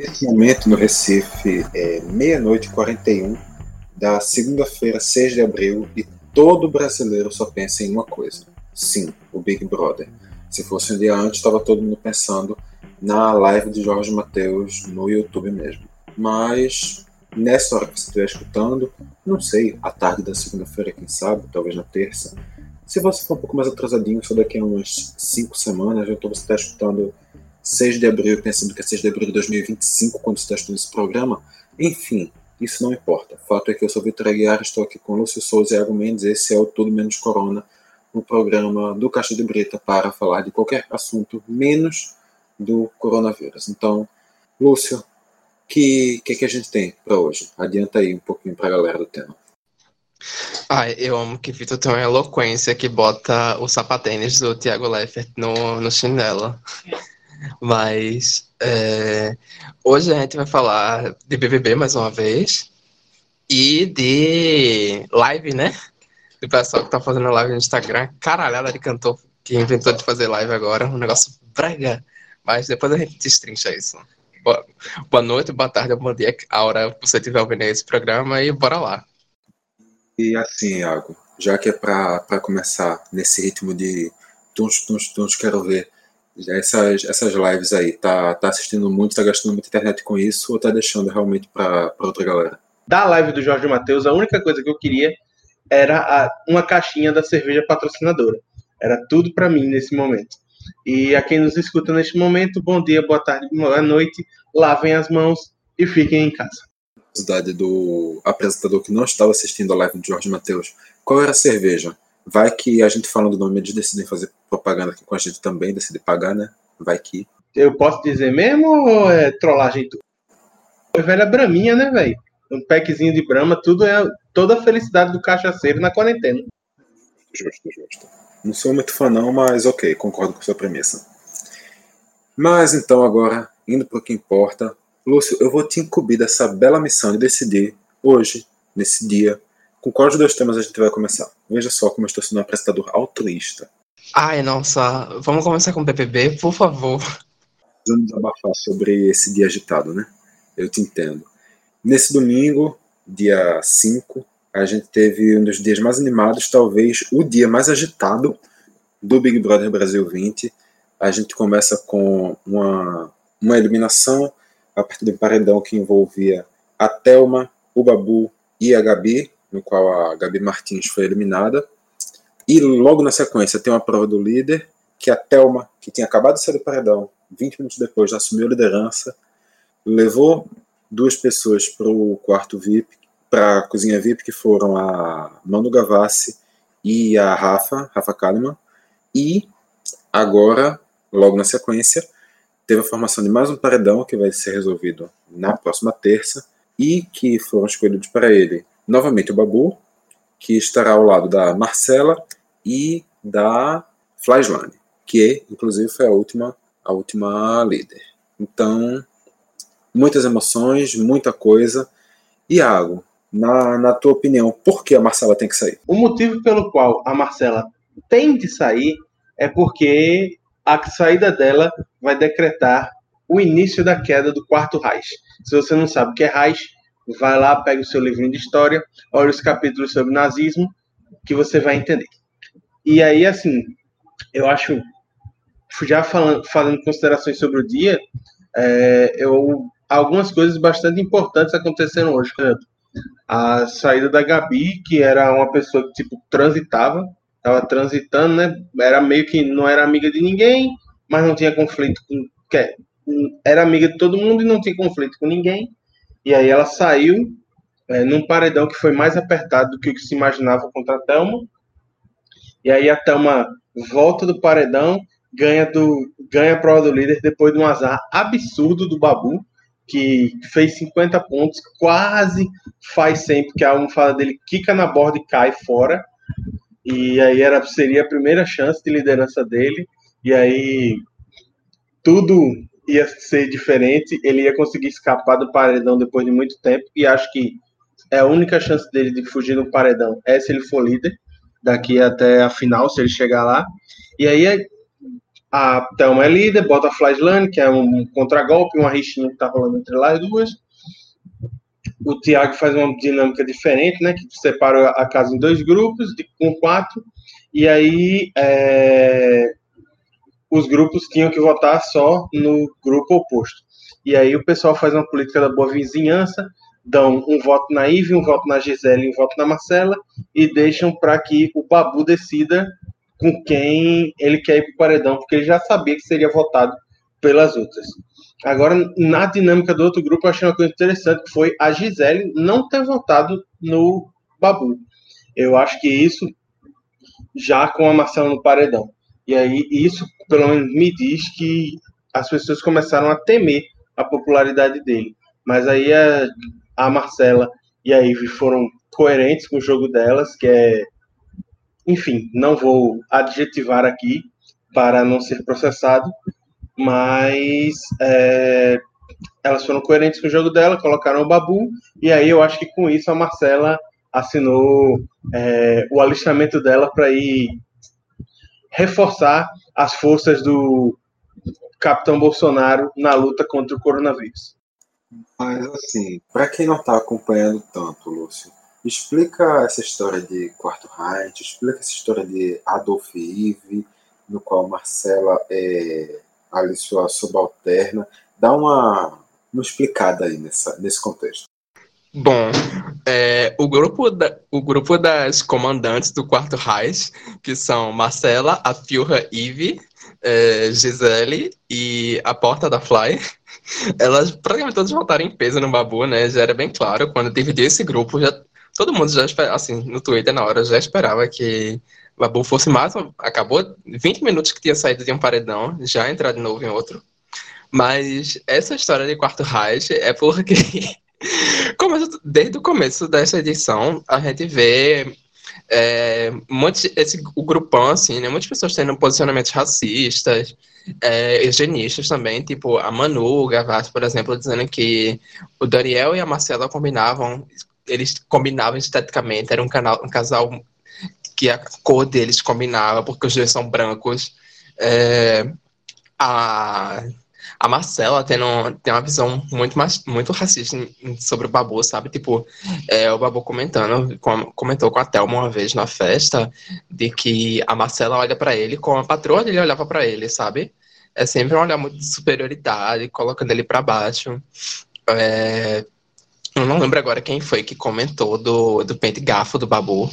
Nesse momento, no Recife, é meia-noite e 41 da segunda-feira, 6 de abril, e todo brasileiro só pensa em uma coisa: sim, o Big Brother. Se fosse um dia antes, estava todo mundo pensando na live de Jorge Matheus no YouTube mesmo. Mas nessa hora que você estiver escutando, não sei, à tarde da segunda-feira, quem sabe, talvez na terça. Se você for um pouco mais atrasadinho, só daqui a umas cinco semanas, estou você está escutando 6 de abril, pensando que é 6 de abril de 2025, quando está estudando esse programa. Enfim, isso não importa. O fato é que eu sou Vitor Aguiar, estou aqui com Lúcio Souza e Iago Mendes. Esse é o Tudo Menos Corona, o programa do Caixa de Brita para falar de qualquer assunto menos do coronavírus. Então, Lúcio, o que, que, que a gente tem para hoje? Adianta aí um pouquinho para a galera do tema. Ai, eu amo que Vitor tem uma eloquência que bota o sapatênis do Thiago Leifert no, no chinelo. Mas é, hoje a gente vai falar de BBB mais uma vez e de live, né? Do pessoal que tá fazendo live no Instagram. Caralhada de cantor que inventou de fazer live agora. Um negócio brega. Mas depois a gente destrincha isso. Boa, boa noite, boa tarde, bom dia, a hora que você estiver ouvindo esse programa e bora lá. E assim, Iago, já que é para começar nesse ritmo de tuns, tuns, tuns, quero ver essas, essas lives aí, tá, tá assistindo muito, tá gastando muita internet com isso ou tá deixando realmente para outra galera? Da live do Jorge Matheus, a única coisa que eu queria era a, uma caixinha da cerveja patrocinadora. Era tudo para mim nesse momento. E a quem nos escuta neste momento, bom dia, boa tarde, boa noite, lavem as mãos e fiquem em casa. Curiosidade do apresentador que não estava assistindo a live do Jorge Matheus, qual era a cerveja? Vai que a gente falando do nome, eles decidem fazer propaganda aqui com a gente também, decidem pagar, né? Vai que. Eu posso dizer mesmo ou é trollagem tudo? Foi velha braminha, né, velho? Um packzinho de brama, tudo é toda a felicidade do cachaceiro na quarentena. Justo, justo. Não sou muito fã não, mas ok, concordo com a sua premissa. Mas então agora, indo para o que importa, Lúcio, eu vou te incumbir dessa bela missão de decidir hoje, nesse dia, com qual dos dois temas a gente vai começar? Veja só como eu estou sendo um apresentador altruísta. Ai, nossa, vamos começar com o PPB, por favor. Precisamos desabafar sobre esse dia agitado, né? Eu te entendo. Nesse domingo, dia 5, a gente teve um dos dias mais animados, talvez o dia mais agitado do Big Brother Brasil 20. A gente começa com uma, uma eliminação a partir de um paredão que envolvia a Thelma, o Babu e a Gabi, no qual a Gabi Martins foi eliminada. E logo na sequência tem uma prova do líder, que a Thelma, que tinha acabado de sair do paredão, 20 minutos depois assumiu a liderança, levou duas pessoas para o quarto VIP, para a cozinha VIP, que foram a Manu Gavassi e a Rafa, Rafa Kalimann, e agora, logo na sequência, teve a formação de mais um paredão que vai ser resolvido na próxima terça e que foram escolhidos para ele novamente o Babu, que estará ao lado da Marcela e da Flyslane, que inclusive foi a última, a última líder. Então, muitas emoções, muita coisa. Iago, na, na tua opinião, por que a Marcela tem que sair? O motivo pelo qual a Marcela tem de sair é porque a saída dela vai decretar o início da queda do quarto Reich. Se você não sabe o que é Reich, vai lá, pega o seu livrinho de história, olha os capítulos sobre nazismo, que você vai entender. E aí, assim, eu acho, já falando, fazendo considerações sobre o dia, é, eu, algumas coisas bastante importantes aconteceram hoje. A saída da Gabi, que era uma pessoa que, tipo, transitava, estava transitando, né? Era meio que não era amiga de ninguém, mas não tinha conflito com. Era amiga de todo mundo e não tinha conflito com ninguém. E aí ela saiu é, num paredão que foi mais apertado do que o que se imaginava contra a Thelma. E aí a Thelma volta do paredão, ganha, do, ganha a prova do líder depois de um azar absurdo do Babu, que fez 50 pontos, quase faz 100, porque a almofada dele quica na borda e cai fora. E aí era, seria a primeira chance de liderança dele. E aí tudo ia ser diferente, ele ia conseguir escapar do paredão depois de muito tempo, e acho que é a única chance dele de fugir do paredão é se ele for líder, daqui até a final, se ele chegar lá. E aí, a Thelma é líder, bota a que é um contragolpe, uma rixinha que tá rolando entre lá as duas. O Thiago faz uma dinâmica diferente, né? Que separa a casa em dois grupos, de, com quatro, e aí é, os grupos tinham que votar só no grupo oposto. E aí o pessoal faz uma política da boa vizinhança, dão um voto na Ive, um voto na Gisele e um voto na Marcela, e deixam para que o Babu decida com quem ele quer ir para o paredão, porque ele já sabia que seria votado pelas outras. Agora, na dinâmica do outro grupo, eu achei uma coisa interessante, que foi a Gisele não ter votado no Babu. Eu acho que isso já com a Marcela no paredão. E aí, isso, pelo menos, me diz que as pessoas começaram a temer a popularidade dele. Mas aí a, a Marcela e a Ivy foram coerentes com o jogo delas, que é. Enfim, não vou adjetivar aqui para não ser processado, mas é, elas foram coerentes com o jogo dela, colocaram o Babu, e aí eu acho que com isso a Marcela assinou é, o alistamento dela para ir reforçar as forças do capitão Bolsonaro na luta contra o coronavírus. Mas assim, para quem não está acompanhando tanto, Lúcio, explica essa história de Quarto Reich, explica essa história de Adolf Ive, no qual Marcela é ali sua subalterna. Dá uma, uma explicada aí nessa, nesse contexto. Bom, é, o, grupo da, o grupo das comandantes do Quarto Reich, que são Marcela, a Filha Eve, é, Gisele e a Porta da Fly, elas praticamente todas voltaram em peso no Babu, né? Já era bem claro, quando dividiu esse grupo, já, todo mundo já esperava, assim, no Twitter na hora, já esperava que Babu fosse mais, acabou 20 minutos que tinha saído de um paredão, já entrar de novo em outro. Mas essa história de Quarto Reich é porque desde o começo dessa edição, a gente vê é, muitos, esse, o grupão, assim, né? Muitas pessoas tendo posicionamentos racistas, é, também, tipo a Manu Gavassi, por exemplo, dizendo que o Daniel e a Marcela combinavam, eles combinavam esteticamente, era um, canal, um casal que a cor deles combinava, porque os dois são brancos. É, a a Marcela tendo, tem uma visão muito, mais, muito racista sobre o Babu, sabe? Tipo, é, o Babu comentando, com, comentou com a Thelma uma vez na festa, de que a Marcela olha para ele como a patroa dele olhava para ele, sabe? É sempre um olhar muito de superioridade, colocando ele para baixo. É, eu não lembro agora quem foi que comentou do, do pente gafo do Babu.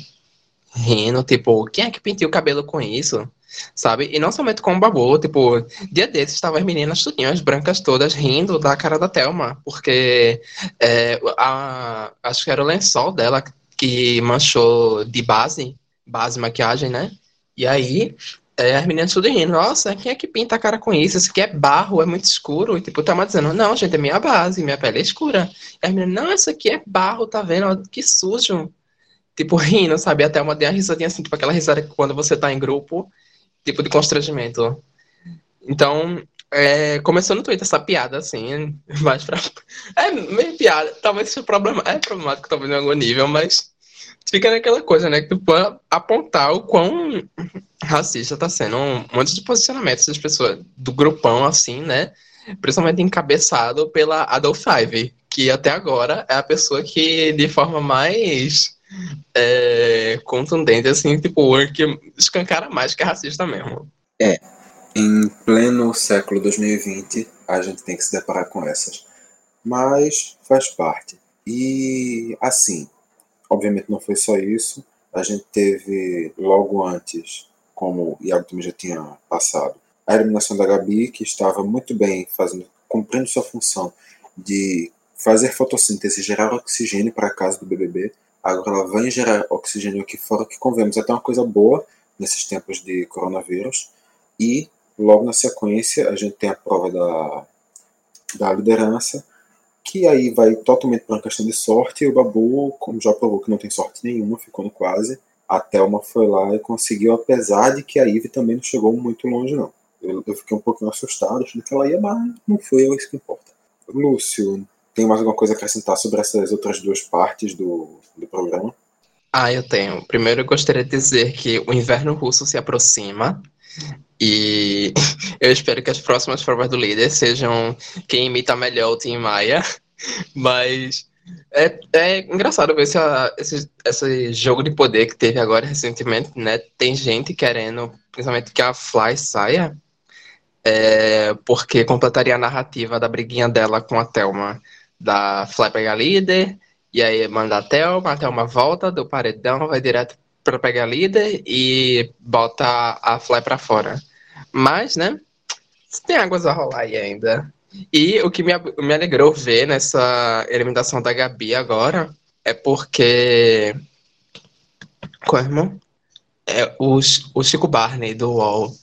Rindo, tipo, quem é que pintou o cabelo com isso? sabe? E não somente com o Babu, tipo, dia desses estavam as meninas tudinhas, brancas todas, rindo da cara da Thelma, porque é, a, acho que era o lençol dela que manchou de base, base maquiagem, né? E aí, é, as meninas tudo rindo, nossa, quem é que pinta a cara com isso? Isso aqui é barro, é muito escuro. E tipo, Thelma dizendo, não, gente, é minha base, minha pele é escura. E as meninas, não, isso aqui é barro, tá vendo? Que sujo. Tipo, rindo, sabe? Até uma deu uma risadinha assim, tipo aquela risada que quando você tá em grupo tipo de constrangimento. Então, é, começou no Twitter essa piada, assim, mais pra... É meio piada, talvez seja problema... é problemático talvez em algum nível, mas fica naquela coisa, né, que tu pode apontar o quão racista tá sendo um monte de posicionamentos das pessoas, do grupão, assim, né, principalmente encabeçado pela Adolf Five, que até agora é a pessoa que, de forma mais é, contundente, assim, tipo, que escancara mais que é racista mesmo. É. Em pleno século 2020, a gente tem que se deparar com essas. Mas faz parte. E, assim, obviamente não foi só isso. A gente teve logo antes, como o Iago também já tinha passado, a eliminação da Gabi, que estava muito bem fazendo, cumprindo sua função de fazer fotossíntese, gerar oxigênio para a casa do BBB, Agora ela vai gerar oxigênio aqui fora, que convenhamos, é até uma coisa boa nesses tempos de coronavírus. E logo na sequência a gente tem a prova da, da liderança, que aí vai totalmente para uma questão de sorte. E o Babu, como já provou que não tem sorte nenhuma, ficou no quase. A Thelma foi lá e conseguiu, apesar de que a Ive também não chegou muito longe, não. Eu, eu fiquei um pouquinho assustado, achando que ela ia, mas não foi, é isso que importa. Lúcio, tem mais alguma coisa a acrescentar sobre essas outras duas partes do, do programa? Ah, eu tenho. Primeiro, eu gostaria de dizer que o inverno russo se aproxima. E eu espero que as próximas provas do líder sejam quem imita melhor o Tim Maia. Mas é, é engraçado ver esse, esse, esse jogo de poder que teve agora recentemente, né? Tem gente querendo, principalmente que a Fly saia, é, porque completaria a narrativa da briguinha dela com a Thelma. Da Fly pegar líder, e aí manda a Thelma, a Thelma volta do paredão, vai direto para pegar líder e bota a Fly para fora. Mas, né? Tem águas a rolar aí ainda. E o que me, me alegrou ver nessa eliminação da Gabi agora é porque. Qual é, irmão? É, o, o Chico Barney do UOL.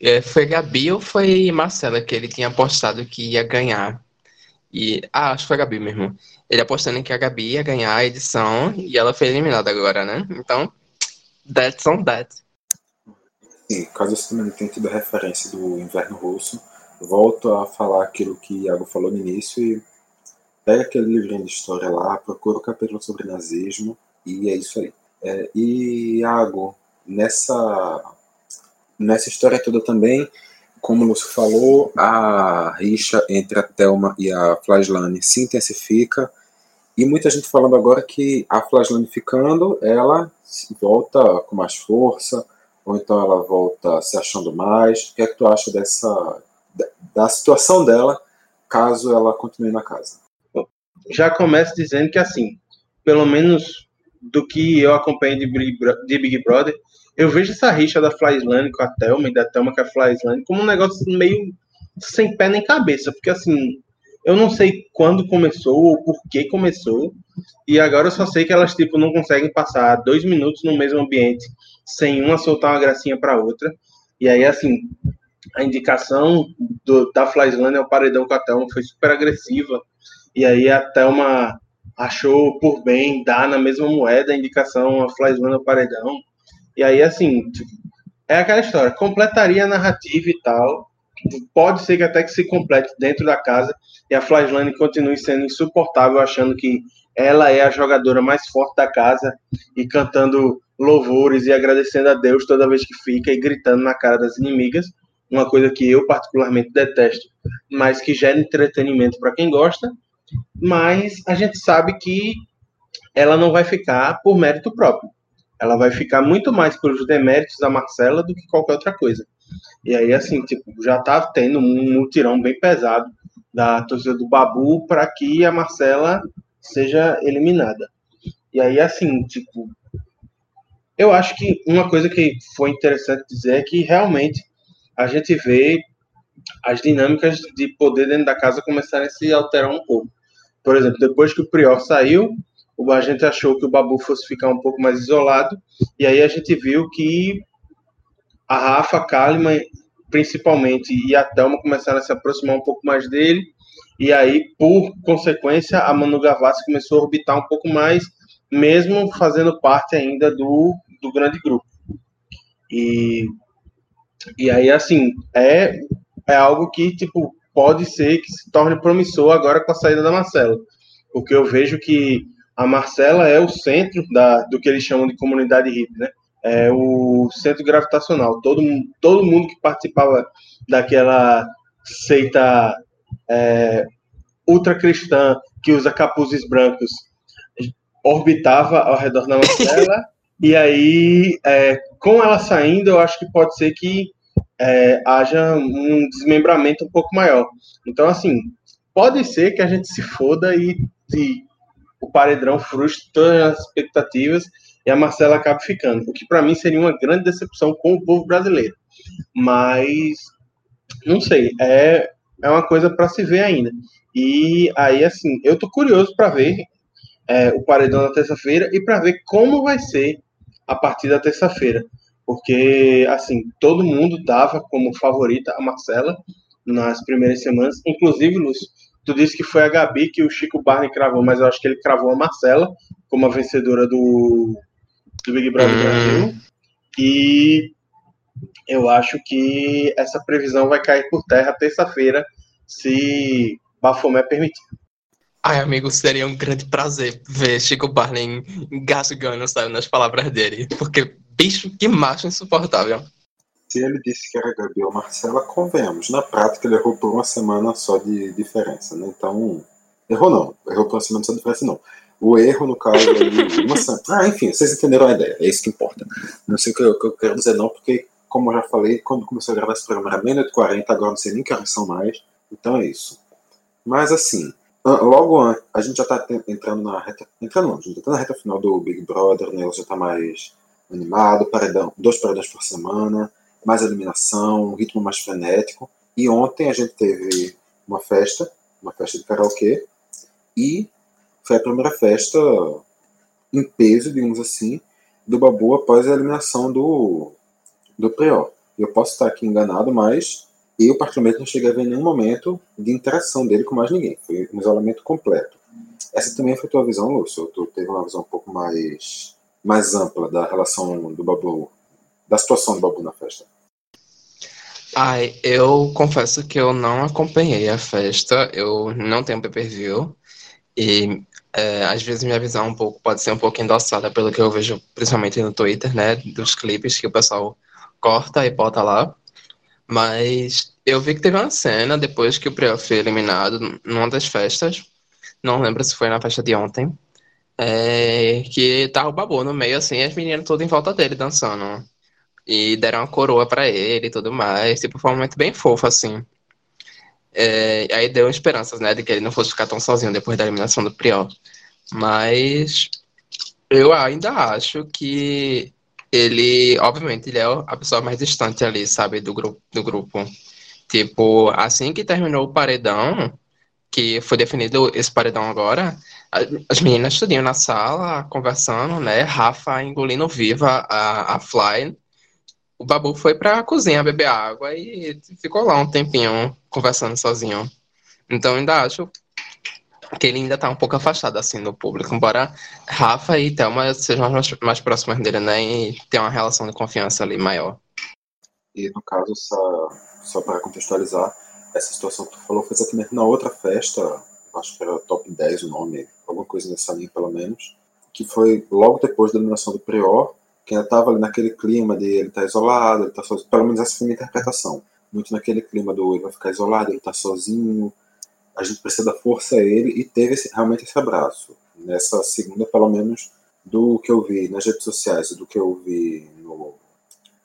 É, foi Gabi ou foi Marcela que ele tinha apostado que ia ganhar? E, ah, acho que foi a Gabi mesmo. Ele apostando que a Gabi ia ganhar a edição e ela foi eliminada agora, né? Então, that's on that. Sim, caso você não tenha tido referência do Inverno Russo, volto a falar aquilo que Iago falou no início e pega aquele livrinho de história lá, procura o capítulo sobre nazismo e é isso aí. É, e Iago, nessa, nessa história toda também, como o Lúcio falou, a rixa entre a Thelma e a Flaslane se intensifica e muita gente falando agora que a Flaslane ficando, ela volta com mais força, ou então ela volta se achando mais. O que é que tu acha dessa da situação dela caso ela continue na casa. Já começo dizendo que assim, pelo menos do que eu acompanho de Big Brother, eu vejo essa rixa da Flyslane com a Thelma e da Thelma com a Flyslane como um negócio meio sem pé nem cabeça, porque assim, eu não sei quando começou ou por que começou, e agora eu só sei que elas tipo não conseguem passar dois minutos no mesmo ambiente sem uma soltar uma gracinha para outra. E aí assim, a indicação do, da Flyslane ao paredão com a Thelma foi super agressiva. E aí a Thelma achou por bem dar na mesma moeda a indicação a Flyslane ao paredão. E aí, assim, tipo, é aquela história, completaria a narrativa e tal. Pode ser que até que se complete dentro da casa e a Flyslane continue sendo insuportável, achando que ela é a jogadora mais forte da casa e cantando louvores e agradecendo a Deus toda vez que fica e gritando na cara das inimigas uma coisa que eu particularmente detesto, mas que gera entretenimento para quem gosta, mas a gente sabe que ela não vai ficar por mérito próprio. Ela vai ficar muito mais pelos deméritos da Marcela do que qualquer outra coisa. E aí, assim, tipo, já tá tendo um mutirão bem pesado da torcida do Babu para que a Marcela seja eliminada. E aí, assim, tipo, eu acho que uma coisa que foi interessante dizer é que realmente a gente vê as dinâmicas de poder dentro da casa começarem a se alterar um pouco. Por exemplo, depois que o Prior saiu, a gente achou que o Babu fosse ficar um pouco mais isolado, e aí a gente viu que a Rafa, Kalimann, principalmente, e a Thelma começaram a se aproximar um pouco mais dele, e aí, por consequência, a Manu Gavassi começou a orbitar um pouco mais, mesmo fazendo parte ainda do, do grande grupo. E e aí, assim, é, é algo que, tipo, pode ser que se torne promissor agora com a saída da Marcela. Porque eu vejo que a Marcela é o centro da, do que eles chamam de comunidade hippie, né? É o centro gravitacional. Todo, todo mundo que participava daquela seita é, ultracristã que usa capuzes brancos orbitava ao redor da Marcela E aí, é, com ela saindo, eu acho que pode ser que é, haja um desmembramento um pouco maior. Então, assim, pode ser que a gente se foda e, e o paredão frustre todas as expectativas e a Marcela acabe ficando, o que para mim seria uma grande decepção com o povo brasileiro. Mas, não sei, é, é uma coisa para se ver ainda. E aí, assim, eu tô curioso para ver é, o paredão na terça-feira e para ver como vai ser a partir da terça-feira. Porque, assim, todo mundo dava como favorita a Marcela nas primeiras semanas. Inclusive, Lúcio, tu disse que foi a Gabi que o Chico Barney cravou, mas eu acho que ele cravou a Marcela como a vencedora do, do Big Brother hum. Brasil. E eu acho que essa previsão vai cair por terra terça-feira, se Bafomé permitir. Ai, amigo, seria um grande prazer ver Chico Barney engasgando, sabe, nas palavras dele. Porque, bicho, que macho insuportável. Se ele disse que era Gabriel Marcela, convenhamos. Na prática, ele errou por uma semana só de diferença, né? Então, errou não. Errou por uma semana só de diferença, não. O erro, no caso, ali, uma semana. Ah, enfim, vocês entenderam a ideia. É isso que importa. Não sei o que eu, que eu quero dizer, não, porque, como eu já falei, quando começou a gravar esse programa era meia-noite 40, agora não sei nem que horas são mais. Então é isso. Mas, assim, logo antes, a gente já está entrando na reta. Entrando não, a gente está na reta final do Big Brother, né? Já está mais animado, paredão, dois paredões por semana, mais eliminação, um ritmo mais frenético. E ontem a gente teve uma festa, uma festa de karaokê, e foi a primeira festa em peso, digamos assim, do Babu após a eliminação do, do Prior. Eu posso estar aqui enganado, mas eu, particularmente, não cheguei a ver nenhum momento de interação dele com mais ninguém. Foi um isolamento completo. Essa também foi a tua visão, Lúcio? Tu teve uma visão um pouco mais, mais ampla da relação do Babu, da situação do Babu na festa? Ai, eu confesso que eu não acompanhei a festa, eu não tenho pay-per-view, e é, às vezes minha visão um pouco, pode ser um pouco endossada pelo que eu vejo, principalmente no Twitter, né, dos clipes que o pessoal corta e bota lá, mas eu vi que teve uma cena depois que o Prior foi eliminado numa das festas, não lembro se foi na festa de ontem, é, que tava o Babu no meio, assim, as meninas todas em volta dele dançando. E deram uma coroa para ele e tudo mais. Tipo, foi um momento bem fofo, assim. É, aí deu esperanças, né, de que ele não fosse ficar tão sozinho depois da eliminação do Prior. Mas eu ainda acho que ele, obviamente, ele é a pessoa mais distante ali, sabe, do grupo, do grupo. Tipo, assim que terminou o paredão, que foi definido esse paredão agora, as meninas estudiam na sala, conversando, né? Rafa engolindo viva a, a Fly. O Babu foi pra cozinha beber água e ficou lá um tempinho conversando sozinho. Então ainda acho que ele ainda tá um pouco afastado assim do público, embora Rafa e Thelma sejam mais, mais próximas dele, né? E tenham uma relação de confiança ali maior. E no caso, só, só para contextualizar, essa situação que tu falou foi exatamente na outra festa, acho que era top 10 o nome, alguma coisa nessa linha pelo menos, que foi logo depois da eliminação do Prior, que ainda estava ali naquele clima de ele tá isolado, ele tá sozinho, pelo menos essa foi a minha interpretação, muito naquele clima do ele vai ficar isolado, ele está sozinho, a gente precisa dar força a ele e teve esse, realmente esse abraço. Nessa segunda, pelo menos, do que eu vi nas redes sociais e do que eu vi no,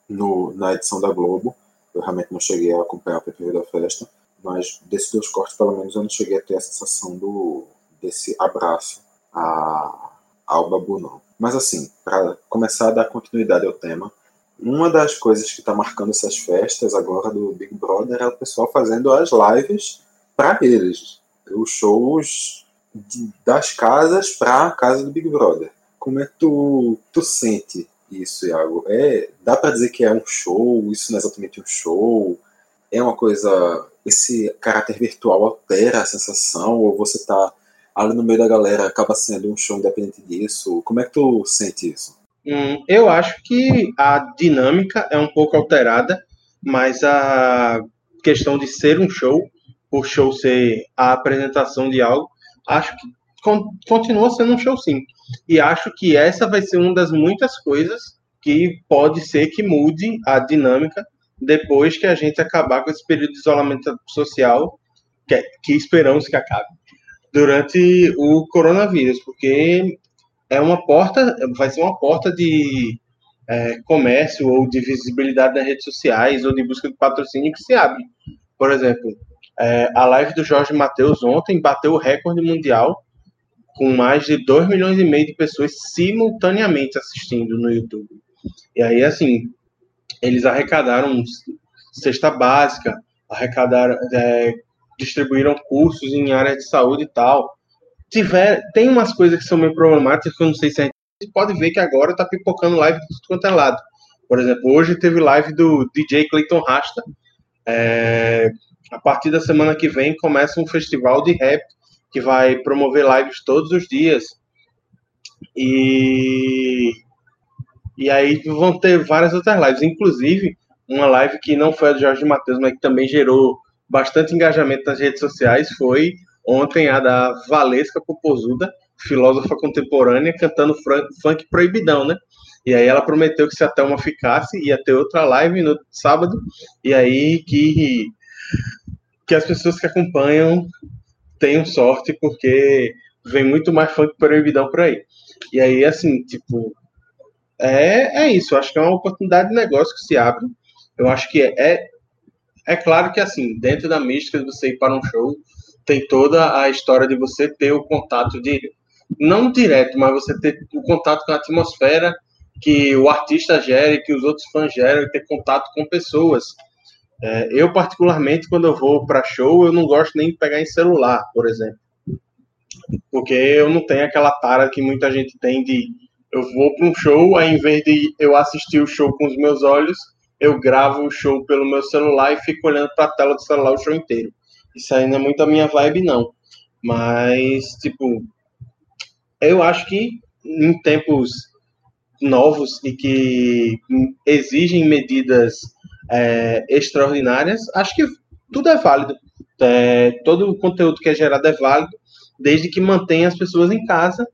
no, na edição da Globo, eu realmente não cheguei a acompanhar o PPV da festa, mas desses dois cortes, pelo menos, eu não cheguei a ter a sensação do, desse abraço a, ao Babu, não. Mas, assim, para começar a dar continuidade ao tema, uma das coisas que está marcando essas festas agora do Big Brother é o pessoal fazendo as lives para eles. Os shows das casas para a casa do Big Brother. Como é que tu, tu sente isso, Iago? É, dá para dizer que é um show? Isso não é exatamente um show? É uma coisa. Esse caráter virtual altera a sensação? Ou você está ali no meio da galera acaba sendo um show independente disso? Como é que tu sente isso? Hum, eu acho que a dinâmica é um pouco alterada, mas a questão de ser um show por show ser a apresentação de algo, acho que continua sendo um show sim. E acho que essa vai ser uma das muitas coisas que pode ser que mude a dinâmica depois que a gente acabar com esse período de isolamento social, que, que esperamos que acabe, durante o coronavírus, porque é uma porta, vai ser uma porta de é, comércio ou de visibilidade nas redes sociais ou de busca de patrocínio que se abre. Por exemplo, é, a live do Jorge Matheus ontem bateu o recorde mundial com mais de 2 milhões e meio de pessoas simultaneamente assistindo no YouTube. E aí, assim, eles arrecadaram cesta básica, arrecadaram, é, distribuíram cursos em área de saúde e tal. Tiver, tem umas coisas que são meio problemáticas que eu não sei se a gente pode ver que agora tá pipocando live de tudo quanto é lado. Por exemplo, hoje teve live do DJ Clayton Rasta, é, a partir da semana que vem começa um festival de rap que vai promover lives todos os dias. E, e aí vão ter várias outras lives, inclusive uma live que não foi a do Jorge Matheus, mas que também gerou bastante engajamento nas redes sociais, foi ontem a da Valesca Popozuda, filósofa contemporânea, cantando funk proibidão, né? E aí ela prometeu que se a Thelma ficasse, ia ter outra live no sábado. E aí que, que as pessoas que acompanham tenham sorte, porque vem muito mais funk proibidão por aí. E aí, assim, tipo, é, é isso. Acho que é uma oportunidade de negócio que se abre. Eu acho que é, é, é claro que, assim, dentro da mística de você ir para um show, tem toda a história de você ter o contato de não direto, mas você ter o contato com a atmosfera que o artista gera que os outros fãs geram e ter contato com pessoas. É, eu, particularmente, quando eu vou para show, eu não gosto nem de pegar em celular, por exemplo. Porque eu não tenho aquela tara que muita gente tem de eu vou para um show, aí em vez de eu assistir o show com os meus olhos, eu gravo o show pelo meu celular e fico olhando para a tela do celular o show inteiro. Isso aí não é muito a minha vibe, não. Mas, tipo, eu acho que em tempos novos e que exigem medidas é, extraordinárias, acho que tudo é válido. É, todo o conteúdo que é gerado é válido, desde que mantenha as pessoas em casa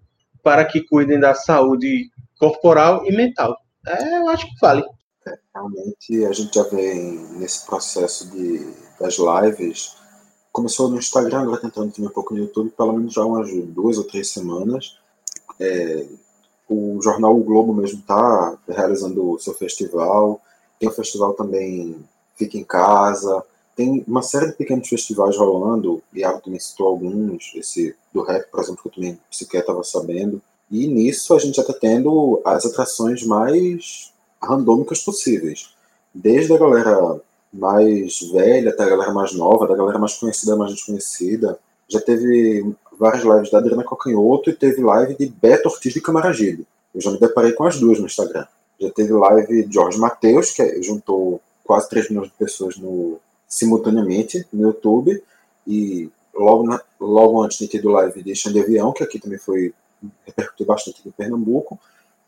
para que cuidem da saúde corporal e mental. É, eu acho que vale. É, realmente, a gente já vem nesse processo de, das lives. Começou no Instagram, agora tentando também um pouco no YouTube, pelo menos já umas duas ou três semanas. É, o jornal o Globo mesmo está realizando o seu festival. Tem o festival também Fica em Casa. Tem uma série de pequenos festivais rolando. Iago também citou alguns. Esse do rap, por exemplo, que eu também sequer estava sabendo. E nisso a gente já está tendo as atrações mais randômicas possíveis. Desde a galera mais velha até a galera mais nova, da galera mais conhecida mais desconhecida. Já teve várias lives da Adriana Cocanhoto e teve live de Beto Ortiz de Camaragibe. Eu já me deparei com as duas no Instagram. Já teve live de Jorge Matheus, que juntou quase 3 milhões de pessoas no, simultaneamente no YouTube. E logo, na, logo antes de ter live de Xande Avião, que aqui também foi repercutiu bastante em Pernambuco.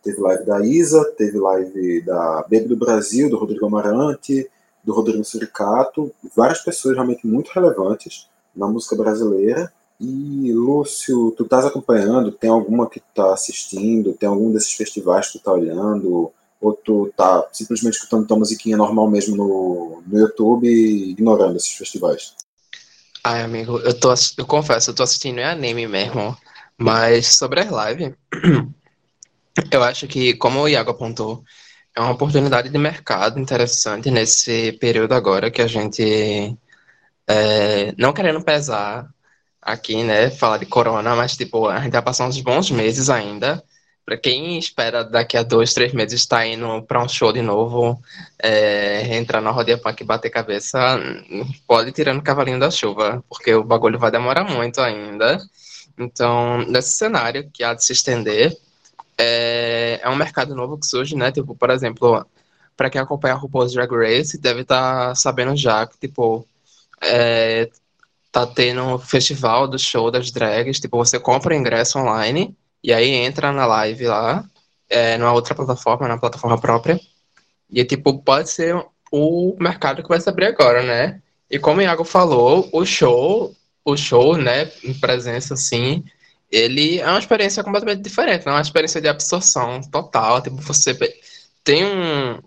Teve live da Isa, teve live da Bebe do Brasil, do Rodrigo Amarante, do Rodrigo Suricato. Várias pessoas realmente muito relevantes na música brasileira. E, Lúcio, tu estás acompanhando? Tem alguma que tu tá assistindo? Tem algum desses festivais que tu tá olhando? Ou tu tá simplesmente escutando tua musiquinha normal mesmo no, no YouTube e ignorando esses festivais? Ai, amigo, eu, tô, eu confesso, eu tô assistindo em anime mesmo. Mas sobre as lives, eu acho que, como o Iago apontou, é uma oportunidade de mercado interessante nesse período agora que a gente, é, não querendo pesar aqui, né, falar de corona, mas tipo, a gente vai passar uns bons meses ainda. Para quem espera daqui a dois, três meses estar indo para um show de novo, é, entrar na rodia punk e bater cabeça, pode ir tirando o cavalinho da chuva, porque o bagulho vai demorar muito ainda. Então, nesse cenário que há de se estender, é, é um mercado novo que surge, né? Tipo, por exemplo, para quem acompanha a RuPaul's Drag Race, deve estar tá sabendo já que, tipo, é, tá tendo festival do show das drags, tipo, você compra o ingresso online e aí entra na live lá, é, numa outra plataforma, na plataforma própria. E, tipo, pode ser o mercado que vai se abrir agora, né? E como o Iago falou, o show, o show, né, em presença, assim, ele é uma experiência completamente diferente, não é uma experiência de absorção total. Tipo, você tem um.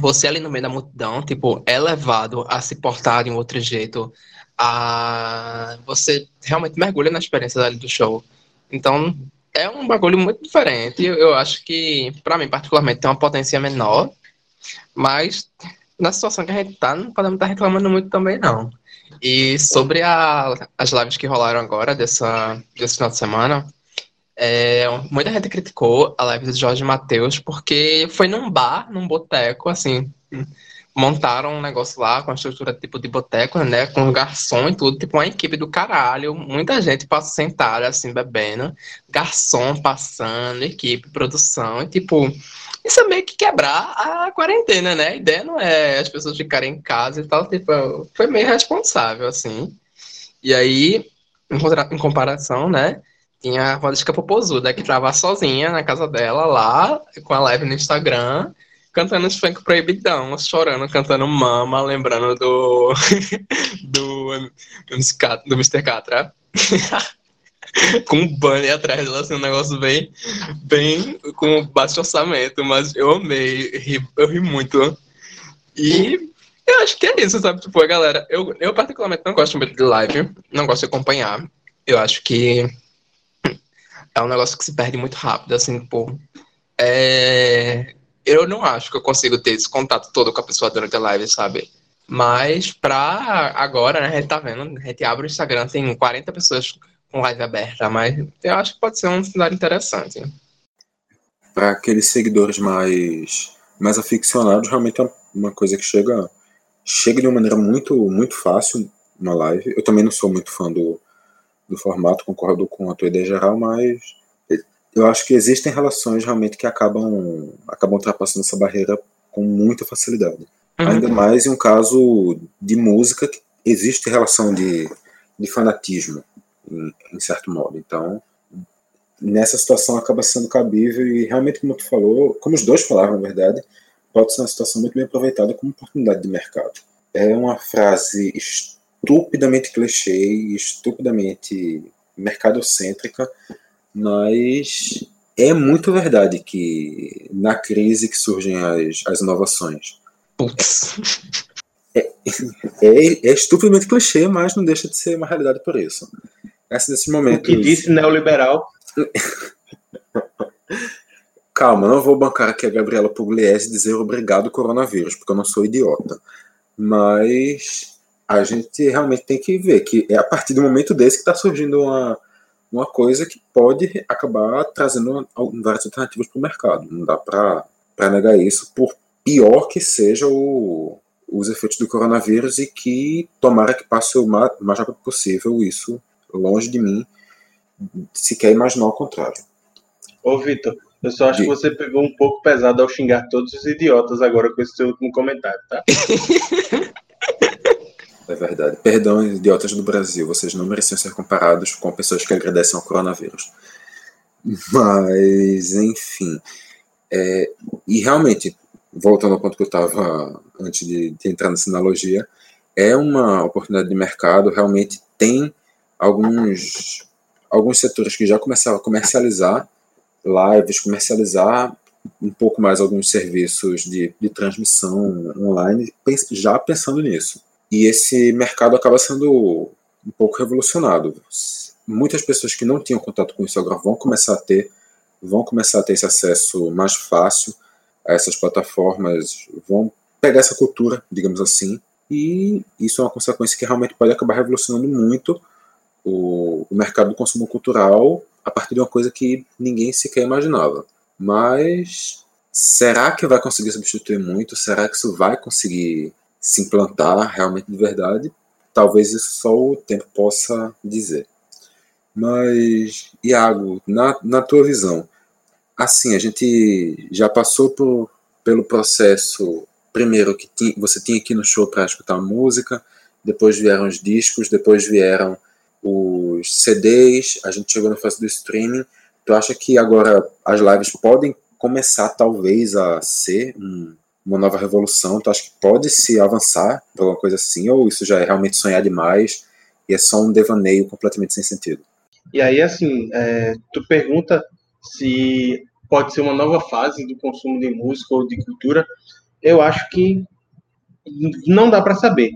Você ali no meio da multidão, tipo, é levado a se portar de um outro jeito, a você realmente mergulha na experiência dali do show. Então, é um bagulho muito diferente. Eu acho que, para mim, particularmente, tem uma potência menor, mas na situação que a gente tá, não podemos estar tá reclamando muito também, não. E sobre a, as lives que rolaram agora, dessa, desse final de semana, é, muita gente criticou a live do Jorge Matheus porque foi num bar, num boteco, assim, montaram um negócio lá com a estrutura tipo de boteco, né? Com garçom e tudo, tipo uma equipe do caralho. Muita gente passa sentada, assim, bebendo. Garçom passando, equipe, produção. E, tipo, isso é meio que quebrar a quarentena, né? A ideia não é as pessoas ficarem em casa e tal. Tipo, foi meio responsável, assim. E aí, em comparação, né? Tinha a Valesca Popozuda, que tava sozinha na casa dela lá, com a live no Instagram cantando os funk proibidão, chorando, cantando mama, lembrando do. do. do, Mr. Catra. com um banner atrás dela, assim, um negócio bem, bem com baixo orçamento, mas eu amei, ri, eu ri muito. E eu acho que é isso, sabe? Tipo, galera, eu, eu particularmente não gosto muito de live, não gosto de acompanhar. Eu acho que é um negócio que se perde muito rápido, assim, tipo. É... Eu não acho que eu consigo ter esse contato todo com a pessoa durante a live, sabe? Mas pra agora, né, a gente tá vendo, a gente abre o Instagram, tem 40 pessoas com live aberta, mas eu acho que pode ser um cenário interessante. Para aqueles seguidores mais, mais aficionados, realmente é uma coisa que chega, chega de uma maneira muito, muito fácil uma live. Eu também não sou muito fã do, do formato, concordo com a tua ideia geral, mas eu acho que existem relações realmente que acabam, acabam ultrapassando essa barreira com muita facilidade. Uhum. Ainda mais em um caso de música que existe relação de, de fanatismo, em, em certo modo. Então, nessa situação acaba sendo cabível e realmente, como tu falou, como os dois falaram, na verdade, pode ser uma situação muito bem aproveitada como oportunidade de mercado. É uma frase estupidamente clichê, estupidamente mercadocêntrica, mas é muito verdade que na crise que surgem as, as inovações. Putz. É, é, é estupidamente clichê, mas não deixa de ser uma realidade por isso. Essa nesses momentos. O que disse neoliberal. Calma, não vou bancar aqui a Gabriela Pugliese dizer obrigado coronavírus, porque eu não sou idiota. Mas a gente realmente tem que ver que é a partir do momento desse que está surgindo uma, uma coisa que pode acabar trazendo várias alternativas para o mercado. Não dá para negar isso, por pior que seja o, os efeitos do coronavírus e que tomara que passe o mais, mais rápido possível isso longe de mim, se quer imaginar o contrário. Ô, Vitor, eu só acho que você pegou um pouco pesado ao xingar todos os idiotas agora com esse seu último comentário, tá? É verdade. Perdão, idiotas do Brasil, vocês não mereciam ser comparados com pessoas que agradecem ao coronavírus. Mas, enfim. É, e realmente, voltando ao ponto que eu estava antes de, de, entrar nessa analogia, é uma oportunidade de mercado, realmente tem alguns, alguns setores que já começaram a comercializar lives, comercializar um pouco mais alguns serviços de, de transmissão online, já pensando nisso. E esse mercado acaba sendo um pouco revolucionado. Muitas pessoas que não tinham contato com isso agora vão começar a ter, vão começar a ter esse acesso mais fácil a essas plataformas, vão pegar essa cultura, digamos assim, e isso é uma consequência que realmente pode acabar revolucionando muito o, o mercado do consumo cultural a partir de uma coisa que ninguém sequer imaginava. Mas será que vai conseguir substituir muito? Será que isso vai conseguir se implantar realmente de verdade, talvez isso só o tempo possa dizer. Mas, Iago, na, na tua visão, assim, a gente já passou por, pelo processo, primeiro, que ti, você tinha aqui no show para escutar música, depois vieram os discos, depois vieram os CDs, a gente chegou na fase do streaming. Tu acha que agora as lives podem começar, talvez, a ser um, uma nova revolução. Tu acha que pode se avançar para alguma coisa assim? Ou isso já é realmente sonhar demais e é só um devaneio completamente sem sentido? E aí, assim, é, tu pergunta se pode ser uma nova fase do consumo de música ou de cultura. Eu acho que não dá para saber.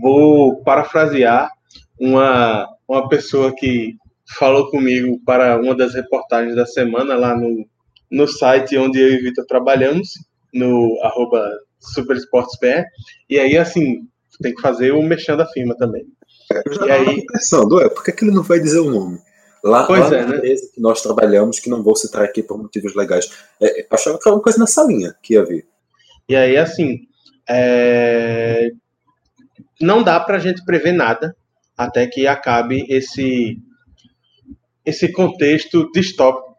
Vou parafrasear uma, uma pessoa que falou comigo para uma das reportagens da semana lá no, no site onde eu e Vitor trabalhamos, no arroba e aí, assim, tem que fazer o mexendo da firma também. e aí... pensando, é, por que, que ele não vai dizer o nome? Lá, pois lá é, na né? empresa que nós trabalhamos, que não vou citar aqui por motivos legais, é, achava que era uma coisa nessa linha que ia vir. E aí, assim, é... não dá para a gente prever nada até que acabe esse, esse contexto distópico,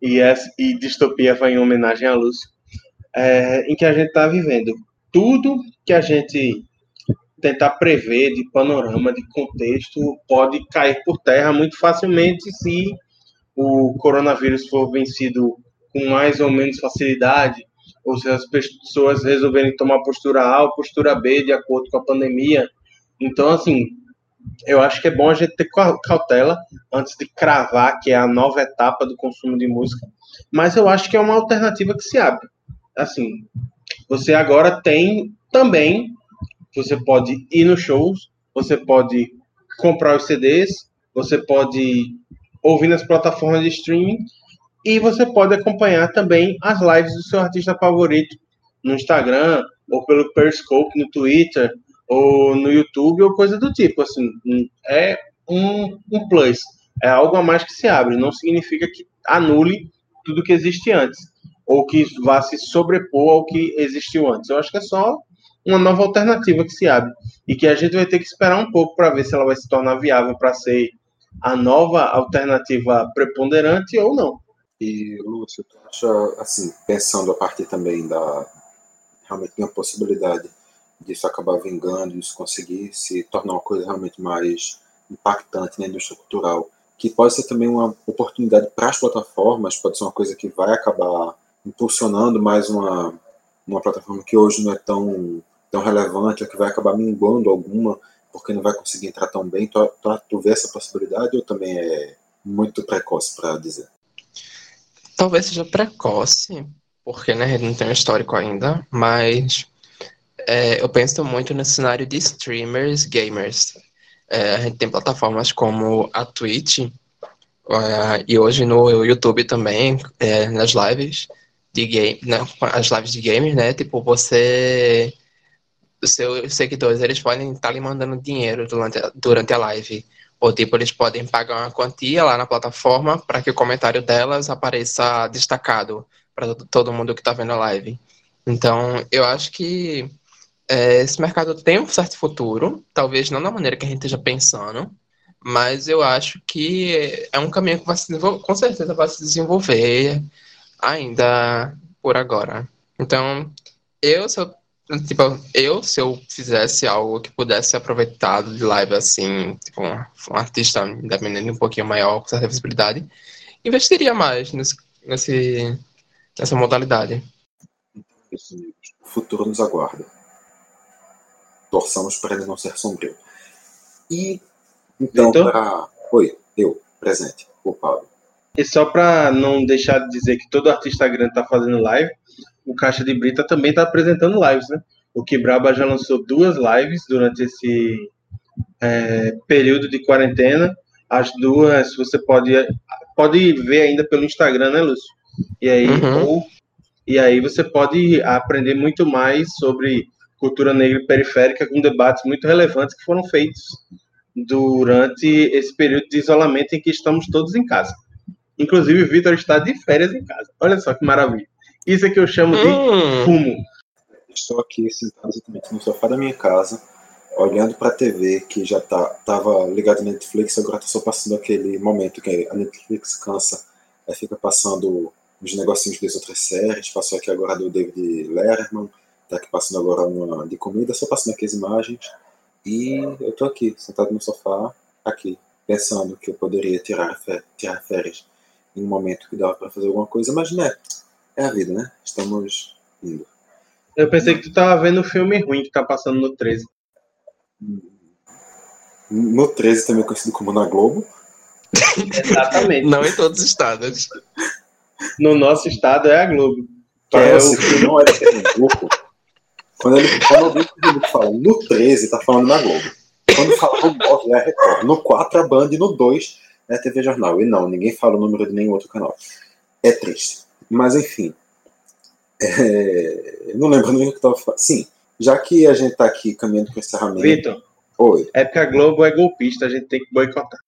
e, e distopia vai em homenagem a Lúcio, é, em que a gente está vivendo. Tudo que a gente tentar prever de panorama, de contexto, pode cair por terra muito facilmente se o coronavírus for vencido com mais ou menos facilidade, ou se as pessoas resolverem tomar postura A ou postura B de acordo com a pandemia. Então, assim, eu acho que é bom a gente ter cautela antes de cravar que é a nova etapa do consumo de música. Mas eu acho que é uma alternativa que se abre. Assim, você agora tem também, você pode ir nos shows, você pode comprar os CDs, você pode ouvir nas plataformas de streaming e você pode acompanhar também as lives do seu artista favorito no Instagram, ou pelo Periscope no Twitter, ou no YouTube, ou coisa do tipo. Assim, é um, um plus. É algo a mais que se abre. Não significa que anule tudo que existe antes, ou que vá se sobrepor ao que existiu antes. Eu acho que é só uma nova alternativa que se abre e que a gente vai ter que esperar um pouco para ver se ela vai se tornar viável para ser a nova alternativa preponderante ou não. E, Lúcio, tu acha, assim, pensando a partir também da. Realmente tem a possibilidade disso acabar vingando, isso conseguir se tornar uma coisa realmente mais impactante na indústria cultural, que pode ser também uma oportunidade para as plataformas, pode ser uma coisa que vai acabar impulsionando mais uma, uma plataforma que hoje não é tão, tão relevante, ou que vai acabar minguando alguma, porque não vai conseguir entrar tão bem. Tu, tu, tu vê essa possibilidade ou também é muito precoce para dizer? Talvez seja precoce, porque né, não tem um histórico ainda, mas é, eu penso muito no cenário de streamers gamers. É, a gente tem plataformas como a Twitch é, e hoje no YouTube também, é, nas lives de game, né, as lives de games, né? Tipo, você os seus seguidores eles podem estar lhe mandando dinheiro durante, durante a live. Ou tipo, eles podem pagar uma quantia lá na plataforma para que o comentário delas apareça destacado para todo mundo que está vendo a live. Então, eu acho que é, esse mercado tem um certo futuro, talvez não da maneira que a gente esteja pensando, mas eu acho que é um caminho que vai se com certeza vai se desenvolver ainda por agora. Então, eu, se eu Tipo, eu, se eu fizesse algo que pudesse aproveitar de live assim, tipo, um, um artista independente um pouquinho maior, com certa visibilidade, investiria mais nesse, nesse, nessa modalidade. O futuro nos aguarda. Torçamos para ele não ser sombrio. E então, então... para. Oi, eu, presente, o Pablo. E só para não deixar de dizer que todo artista grande está fazendo live, o Caixa de Brita também está apresentando lives, né? O Kibraba já lançou duas lives durante esse é, período de quarentena. As duas você pode, pode ver ainda pelo Instagram, né, Lúcio? E aí, uhum. ou, e aí você pode aprender muito mais sobre cultura negra periférica com debates muito relevantes que foram feitos durante esse período de isolamento em que estamos todos em casa. Inclusive, o Vitor está de férias em casa. Olha só que maravilha. Isso é que eu chamo de hum. fumo. Estou aqui sentado exatamente no sofá da minha casa, olhando para a TV que já tá, tava ligado na Netflix, agora está só passando aquele momento que a Netflix cansa, aí fica passando os negocinhos das outras séries, passou aqui agora do David Letterman, tá aqui passando agora uma de comida, só passando aqui as imagens, e eu tô aqui, sentado no sofá, aqui, pensando que eu poderia tirar, tirar férias em um momento que dava para fazer alguma coisa, mas né, é a vida, né? Estamos indo. Eu pensei que tu tava vendo o filme ruim que tá passando no 13. No 13, também conhecido como na Globo. Exatamente. Não em todos os estados. No nosso estado é a Globo. Parece é o... que não é de Pernambuco. Quando ele quando alguém fala no 13, tá falando na Globo. Quando fala no 9 é a Record. No 4 a Band e no 2 é a TV Jornal. E não, ninguém fala o número de nenhum outro canal. É triste. Mas, enfim. É, não lembro nem o que estava falando. Sim, já que a gente está aqui caminhando para o encerramento. Vitor, Oi. É porque a Globo é golpista, a gente tem que boicotar.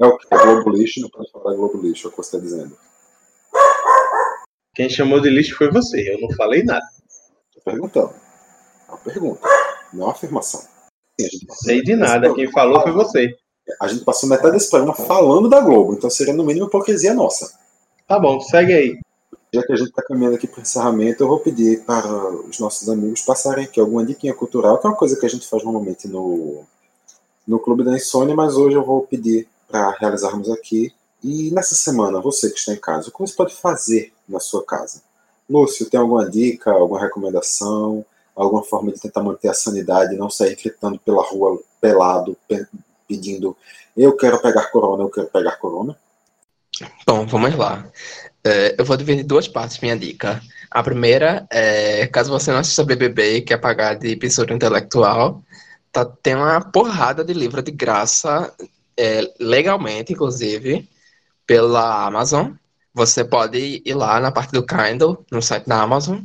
É o que? É Globo Lixo? Não pode falar Globo Lixo, é o que você está dizendo. Quem chamou de lixo foi você, eu não falei nada. Estou perguntando. É uma pergunta, não é uma afirmação. Sim, Sei de nada, quem falou foi você. A gente passou metade desse programa falando da Globo, então seria no mínimo hipocrisia nossa. Tá bom, segue aí já que a gente está caminhando aqui para o encerramento, eu vou pedir para os nossos amigos passarem aqui alguma diquinha cultural, que é uma coisa que a gente faz normalmente no, no Clube da Insônia, mas hoje eu vou pedir para realizarmos aqui. E nessa semana, você que está em casa, o que você pode fazer na sua casa? Lúcio, tem alguma dica, alguma recomendação, alguma forma de tentar manter a sanidade e não sair gritando pela rua pelado, pedindo eu quero pegar corona, eu quero pegar corona. Bom, vamos lá. É, eu vou dividir duas partes minha dica. A primeira é, caso você não assista BBB e quer pagar de episódio intelectual, tá, tem uma porrada de livro de graça, é, legalmente, inclusive, pela Amazon. Você pode ir lá na parte do Kindle, no site da Amazon,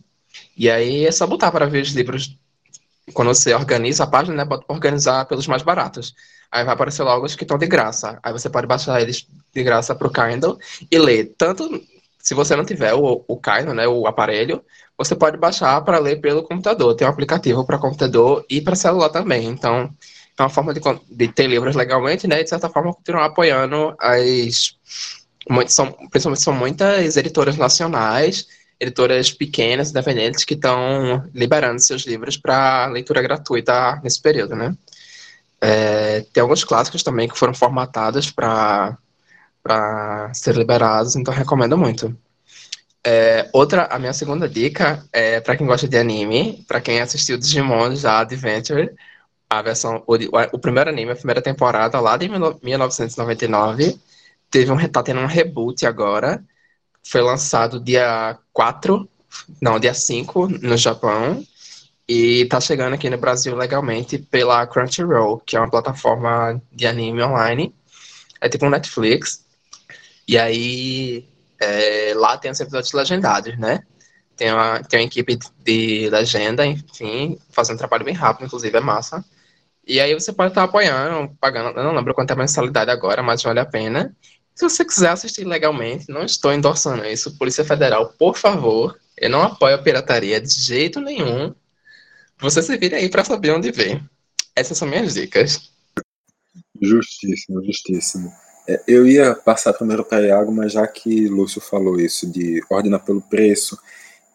e aí é só botar para ver os livros. Quando você organiza a página, né, bota para organizar pelos mais baratos. Aí vai aparecer logo os que estão de graça. Aí você pode baixar eles de graça para o Kindle e ler. Tanto se você não tiver o, o Kindle, né, o aparelho, você pode baixar para ler pelo computador. Tem um aplicativo para computador e para celular também. Então, é uma forma de, de, ter livros legalmente, né? E de certa forma continuar apoiando as. Muito, são, principalmente são muitas editoras nacionais editoras pequenas, independentes, que estão liberando seus livros para leitura gratuita nesse período, né? É, tem alguns clássicos também que foram formatados para ser liberados, então recomendo muito. É, outra, a minha segunda dica é para quem gosta de anime, para quem assistiu Digimon já Adventure, a versão, o, o, primeiro anime, a primeira temporada lá de 1999, teve um, tá tendo um reboot agora, foi lançado dia 4, não, dia 5 no Japão e tá chegando aqui no Brasil legalmente pela Crunchyroll, que é uma plataforma de anime online. É tipo um Netflix. E aí é, lá tem os episódios legendados, né? Tem uma, tem uma equipe de legenda, enfim, fazendo um trabalho bem rápido, inclusive é massa. E aí você pode estar apoiando, pagando, eu não lembro quanto é a mensalidade agora, mas vale a pena. Se você quiser assistir legalmente, não estou endossando isso. Polícia Federal, por favor, eu não apoio a pirataria de jeito nenhum. Você se vira aí para saber onde vem. Essas são minhas dicas. Justíssimo, justíssimo. É, eu ia passar primeiro para Iago, mas já que Lúcio falou isso de ordenar pelo preço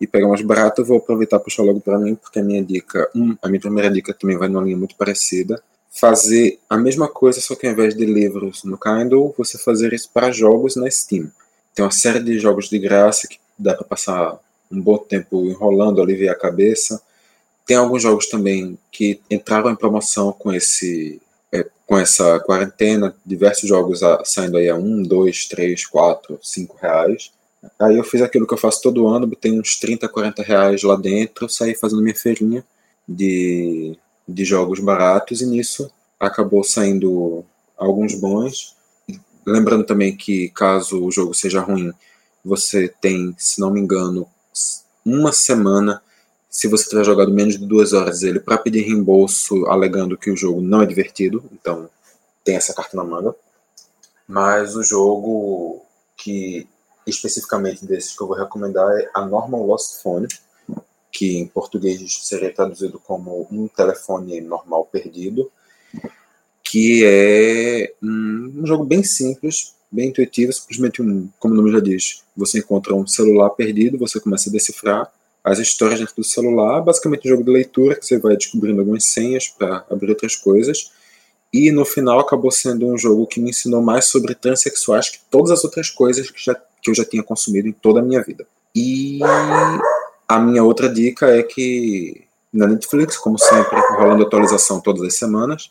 e pegar mais barato, eu vou aproveitar e puxar logo para mim, porque a minha dica, um, a minha primeira dica também vai numa linha muito parecida fazer a mesma coisa, só que ao invés de livros no Kindle, você fazer isso para jogos na Steam. Tem uma série de jogos de graça que dá para passar um bom tempo enrolando, aliviar a cabeça. Tem alguns jogos também que entraram em promoção com esse é, com essa quarentena, diversos jogos a, saindo aí a 1, 2, 3, 4, 5 reais. Aí eu fiz aquilo que eu faço todo ano, botei uns 30, 40 reais lá dentro, saí fazendo minha feirinha de de jogos baratos e nisso acabou saindo alguns bons. Lembrando também que caso o jogo seja ruim, você tem, se não me engano, uma semana, se você tiver jogado menos de duas horas ele, para pedir reembolso, alegando que o jogo não é divertido. Então, tem essa carta na manga. Mas o jogo que especificamente desses que eu vou recomendar é a Normal Lost Phone que em português seria traduzido como um telefone normal perdido, que é um, jogo bem simples, bem intuitivo, simplesmente um, como o nome já diz, você encontra um celular perdido, você começa a decifrar as histórias dentro do celular, basicamente um jogo de leitura que você vai descobrindo algumas senhas para abrir outras coisas. E no final acabou sendo um jogo que me ensinou mais sobre transexuais que todas as outras coisas que, já, que eu já tinha consumido em toda a minha vida. E a minha outra dica é que na Netflix, como sempre, rolando atualização todas as semanas.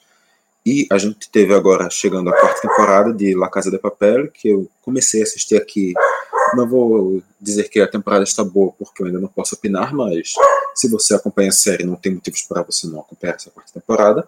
E a gente teve agora chegando a quarta temporada de La Casa de Papel, que eu comecei a assistir aqui. Não vou dizer que a temporada está boa, porque eu ainda não posso opinar, mas se você acompanha a série, não tem motivos para você não acompanhar essa quarta temporada.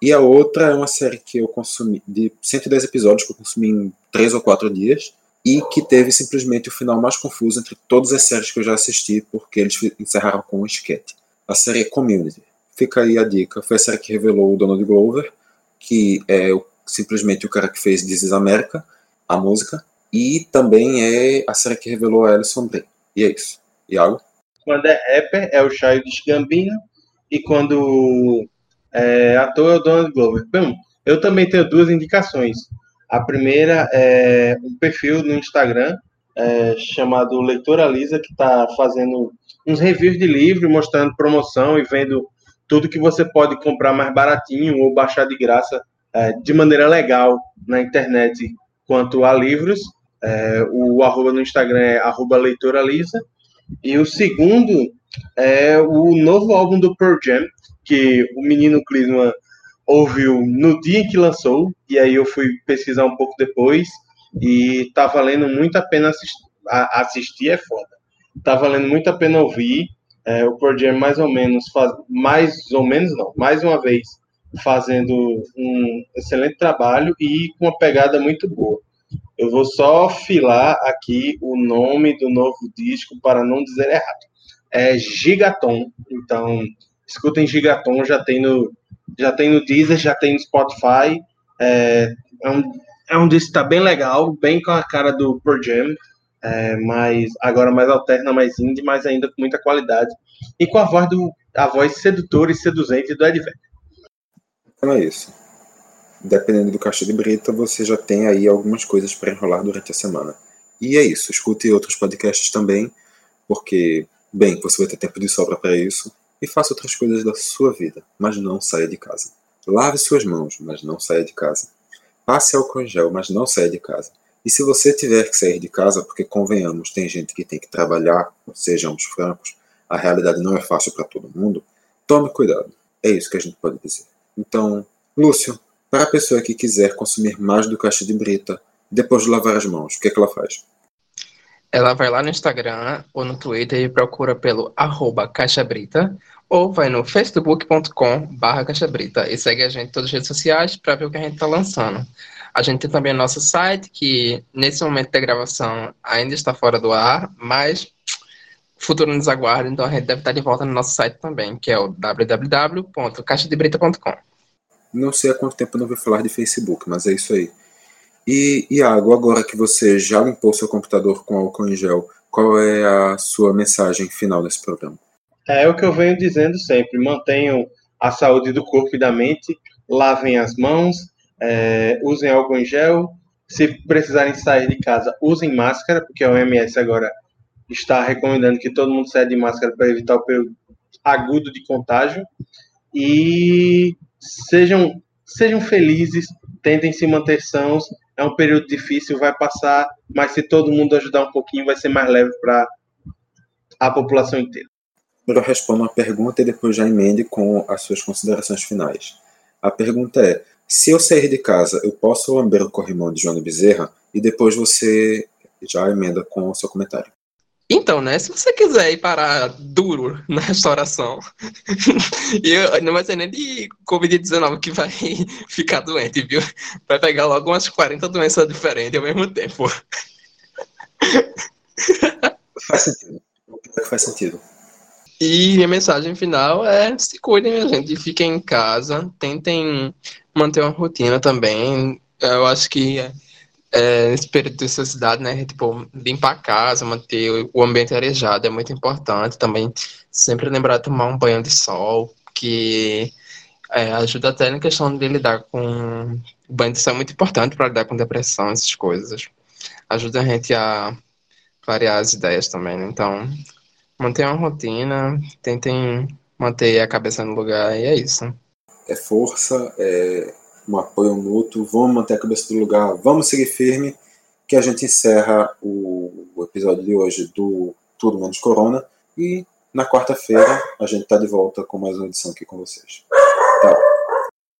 E a outra é uma série que eu consumi, de 110 episódios, que eu consumi em 3 ou 4 dias e que teve simplesmente o final mais confuso entre todas as séries que eu já assisti, porque eles encerraram com um esquete. A série Community. Fica aí a dica. Foi a série que revelou o Donald Glover, que é o, simplesmente o cara que fez This is America, a música, e também é a série que revelou a Alison Brie. E é isso. Iago? Quando é rapper, é o Childish Gambino, e quando é ator, é o Donald Glover. Bom, eu também tenho duas indicações. A primeira é um perfil no Instagram é, chamado Leitora Lisa, que está fazendo uns reviews de livro, mostrando promoção e vendo tudo que você pode comprar mais baratinho ou baixar de graça é, de maneira legal na internet quanto a livros. É, o arroba no Instagram é arroba Leitora Lisa. E o segundo é o novo álbum do Pearl Jam, que o menino Klinsmann ouviu no dia em que lançou, e aí eu fui pesquisar um pouco depois, e tá valendo muito a pena assistir, é foda. Tá valendo muito a pena ouvir. É, o Pearl Jam mais ou menos faz, mais ou menos não, mais uma vez fazendo um excelente trabalho e com uma pegada muito boa. Eu vou só filar aqui o nome do novo disco para não dizer errado. É Gigaton. Então, escutem Gigaton, já tem no já tem no Deezer, já tem no Spotify. É, é um, é um disco que tá bem legal, bem com a cara do Pearl Jam, é, mas agora mais alterna, mais indie, mas ainda com muita qualidade. E com a voz do a voz sedutora e seduzente do Ed Vedder. Então é isso. Dependendo do caixa de brita, você já tem aí algumas coisas para enrolar durante a semana. E é isso. Escute outros podcasts também, porque, bem, você vai ter tempo de sobra para isso e faça outras coisas da sua vida, mas não saia de casa. Lave suas mãos, mas não saia de casa. Passe álcool em gel, mas não saia de casa. E se você tiver que sair de casa, porque convenhamos, tem gente que tem que trabalhar, sejamos francos, a realidade não é fácil para todo mundo, tome cuidado. É isso que a gente pode dizer. Então, Lúcio, para a pessoa que quiser consumir mais do caixa de brita, depois de lavar as mãos, o que, é que ela faz? Ela vai lá no Instagram ou no Twitter e procura pelo arroba caixabrita ou vai no facebook.com barra caixabrita e segue a gente em todas as redes sociais para ver o que a gente está lançando. A gente tem também o nosso site, que nesse momento da gravação ainda está fora do ar, mas futuro nos aguarda, então a gente deve estar de volta no nosso site também, que é o www.caixadebrita.com. Não sei há quanto tempo não vou falar de Facebook, mas é isso aí. E, Iago, agora que você já limpou seu computador com álcool em gel, qual é a sua mensagem final desse programa? É o que eu venho dizendo sempre: mantenham a saúde do corpo e da mente, lavem as mãos, é, usem álcool em gel. Se precisarem sair de casa, usem máscara, porque a OMS agora está recomendando que todo mundo saia de máscara para evitar o período agudo de contágio. E sejam, sejam felizes, tentem se manter sãos é um período difícil, vai passar, mas se todo mundo ajudar um pouquinho, vai ser mais leve para a população inteira. Eu respondo uma pergunta e depois já emende com as suas considerações finais. A pergunta é: se eu sair de casa, eu posso lamber o corrimão de Joana Bezerra? E depois você já emenda com o seu comentário. Então, né? Se você quiser ir parar duro na restauração, eu, não vai ser nem de Covid-19 que vai ficar doente, viu? Vai pegar logo umas 40 doenças diferentes ao mesmo tempo. Faz sentido. Faz sentido. E minha mensagem final é se cuidem, minha gente. Fiquem em casa, tentem manter uma rotina também. Eu acho que é, período de necessidade, né, tipo, limpar a casa, manter o ambiente arejado é muito importante. Também sempre lembrar de tomar um banho de sol, que é, ajuda até na questão de lidar com. O banho de sol é muito importante para lidar com depressão, essas coisas. Ajuda a gente a variar as ideias também. Né? Então, mantenham uma rotina, tentem manter a cabeça no lugar e é isso. É força, é um apoio mútuo, vamos manter a cabeça no lugar, vamos seguir firme, que a gente encerra o, o episódio de hoje do Tudo Menos Corona e na quarta-feira a gente está de volta com mais uma edição aqui com vocês. Tchau.